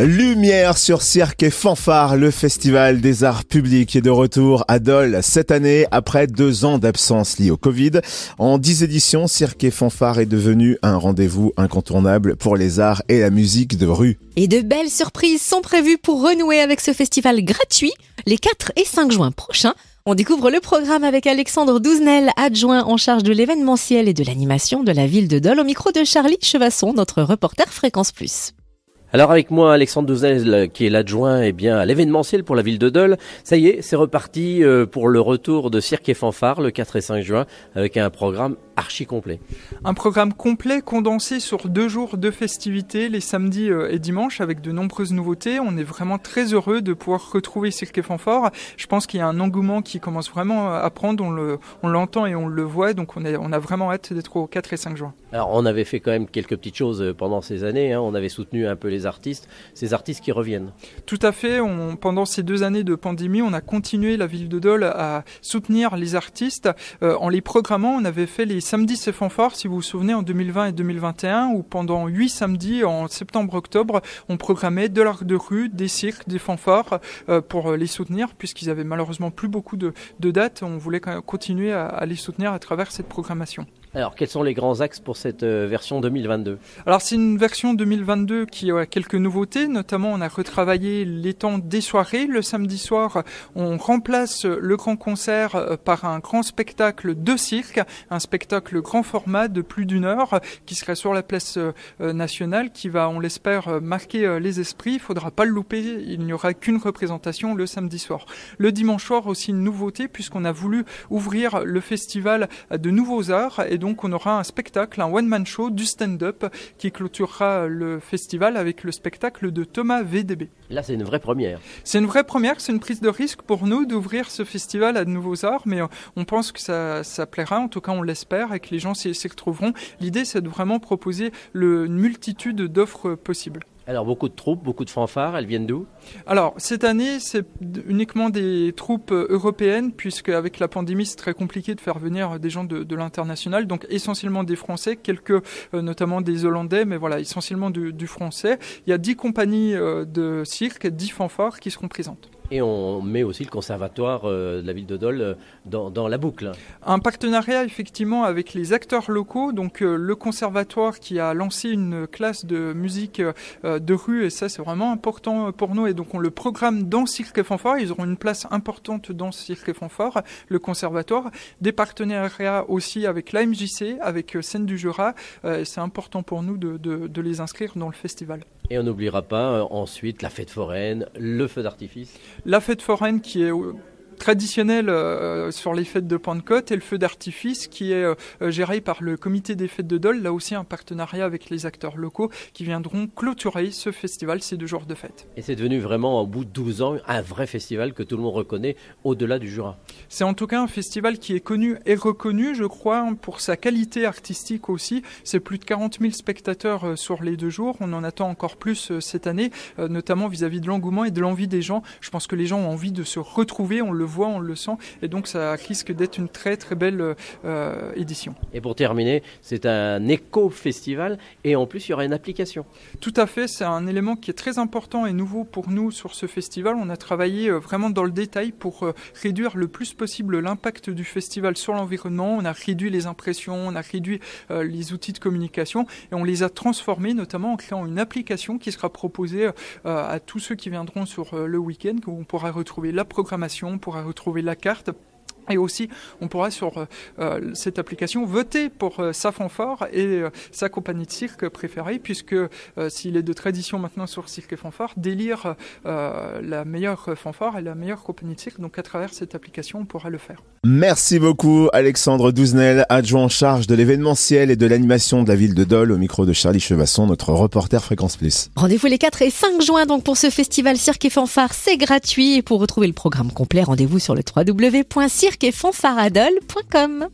Lumière sur cirque et fanfare, le festival des arts publics est de retour à Dole cette année après deux ans d'absence liée au Covid. En dix éditions, cirque et fanfare est devenu un rendez-vous incontournable pour les arts et la musique de rue. Et de belles surprises sont prévues pour renouer avec ce festival gratuit les 4 et 5 juin prochains. On découvre le programme avec Alexandre Douzenel, adjoint en charge de l'événementiel et de l'animation de la ville de Dole, au micro de Charlie Chevasson, notre reporter Fréquence Plus. Alors avec moi, Alexandre Douzel, qui est l'adjoint eh bien, à l'événementiel pour la ville de Dole. Ça y est, c'est reparti euh, pour le retour de Cirque et Fanfare le 4 et 5 juin avec un programme archi complet. Un programme complet condensé sur deux jours de festivités, les samedis euh, et dimanches, avec de nombreuses nouveautés. On est vraiment très heureux de pouvoir retrouver Cirque et Fanfare. Je pense qu'il y a un engouement qui commence vraiment à prendre. On, le, on l'entend et on le voit, donc on, est, on a vraiment hâte d'être au 4 et 5 juin. On avait fait quand même quelques petites choses euh, pendant ces années. Hein. On avait soutenu un peu les artistes, ces artistes qui reviennent. Tout à fait. Pendant ces deux années de pandémie, on a continué la ville de Dole à soutenir les artistes euh, en les programmant. On avait fait les samedis c'est fanfare, si vous vous souvenez, en 2020 et 2021, où pendant huit samedis, en septembre-octobre, on programmait de l'art de rue, des cirques, des fanfares euh, pour les soutenir, puisqu'ils avaient malheureusement plus beaucoup de, dates. On voulait continuer à les soutenir à travers cette programmation. Alors, quels sont les grands axes pour cette euh, version 2022 Alors, c'est une version 2022 qui a quelques nouveautés. Notamment, on a retravaillé les temps des soirées. Le samedi soir, on remplace le grand concert euh, par un grand spectacle de cirque, un spectacle grand format de plus d'une heure qui serait sur la place euh, nationale, qui va, on l'espère, marquer les esprits. Il faudra pas le louper. Il n'y aura qu'une représentation le samedi soir. Le dimanche soir, aussi une nouveauté puisqu'on a voulu ouvrir le festival à de nouveaux arts donc on aura un spectacle, un one-man show du stand-up qui clôturera le festival avec le spectacle de Thomas VDB. Là, c'est une vraie première. C'est une vraie première, c'est une prise de risque pour nous d'ouvrir ce festival à de nouveaux arts, mais euh, on pense que ça, ça plaira, en tout cas on l'espère, et que les gens s'y retrouveront. L'idée, c'est de vraiment proposer le, une multitude d'offres possibles. Alors beaucoup de troupes, beaucoup de fanfares, elles viennent d'où? Alors cette année c'est uniquement des troupes euh, européennes puisque avec la pandémie c'est très compliqué de faire venir des gens de, l'international, donc essentiellement des Français, quelques euh, notamment des Hollandais, mais voilà essentiellement du, français. Il y a dix compagnies euh, de cirque, dix fanfares qui seront présentes. Et on met aussi le conservatoire euh, de la ville de Dole euh, dans, la boucle. Un partenariat effectivement avec les acteurs locaux, donc euh, le conservatoire qui a lancé une classe de musique de rue. Et ça c'est vraiment important pour nous. Et donc on le programme dans Cirque Fanfare, ils auront une place importante dans Cirque Fanfare, le conservatoire, des partenariats aussi avec l'AMJC, avec Scène du Jura, c'est important pour nous de les inscrire dans le festival. Et on n'oubliera pas ensuite la fête foraine, le feu d'artifice. La fête foraine qui est traditionnel euh, sur les fêtes de Pentecôte et le feu d'artifice qui est euh, géré par le comité des fêtes de Dole, là aussi un partenariat avec les acteurs locaux qui viendront clôturer ce festival, ces deux jours de fête. Et c'est devenu vraiment, au bout de 12 ans, un vrai festival que tout le monde reconnaît au-delà du Jura. C'est en tout cas un festival qui est connu et reconnu, je crois, pour sa qualité artistique aussi. C'est plus de 40 000 spectateurs euh, sur les deux jours. On en attend encore plus cette année, notamment vis-à-vis de l'engouement et de l'envie des gens. Je pense que les gens ont envie de se retrouver, on le voit, on le sent, et donc ça risque d'être une très très belle euh, édition. Et pour terminer, c'est un éco-festival, et en plus il y aura une application. Tout à fait, c'est un élément qui est très important et nouveau pour nous sur ce festival. On a travaillé euh, vraiment dans le détail pour euh, réduire le plus possible l'impact du festival sur l'environnement. On a réduit les impressions, on a réduit les outils de communication, et on les a transformés, notamment en créant une application qui sera proposée à tous ceux qui viendront sur le week-end, où on pourra retrouver la programmation, on pourra retrouver la carte et aussi, on pourra sur euh, euh, cette application voter pour euh, sa fanfare et sa compagnie de cirque préférée, puisque s'il est de tradition maintenant sur Cirque et Fanfare, délire la meilleure fanfare et la meilleure compagnie de cirque. Donc à travers cette application, on pourra le faire. Merci beaucoup Alexandre Douzenel, adjoint en charge de l'événementiel et de l'animation de la ville de Dole, au micro de Charlie Chevasson, notre reporter Fréquence Plus. Rendez-vous les 4 et 5 juin donc pour ce festival Cirque et Fanfare, c'est gratuit. Et pour retrouver le programme complet, rendez-vous sur le www.cirque et fanfaradol.com.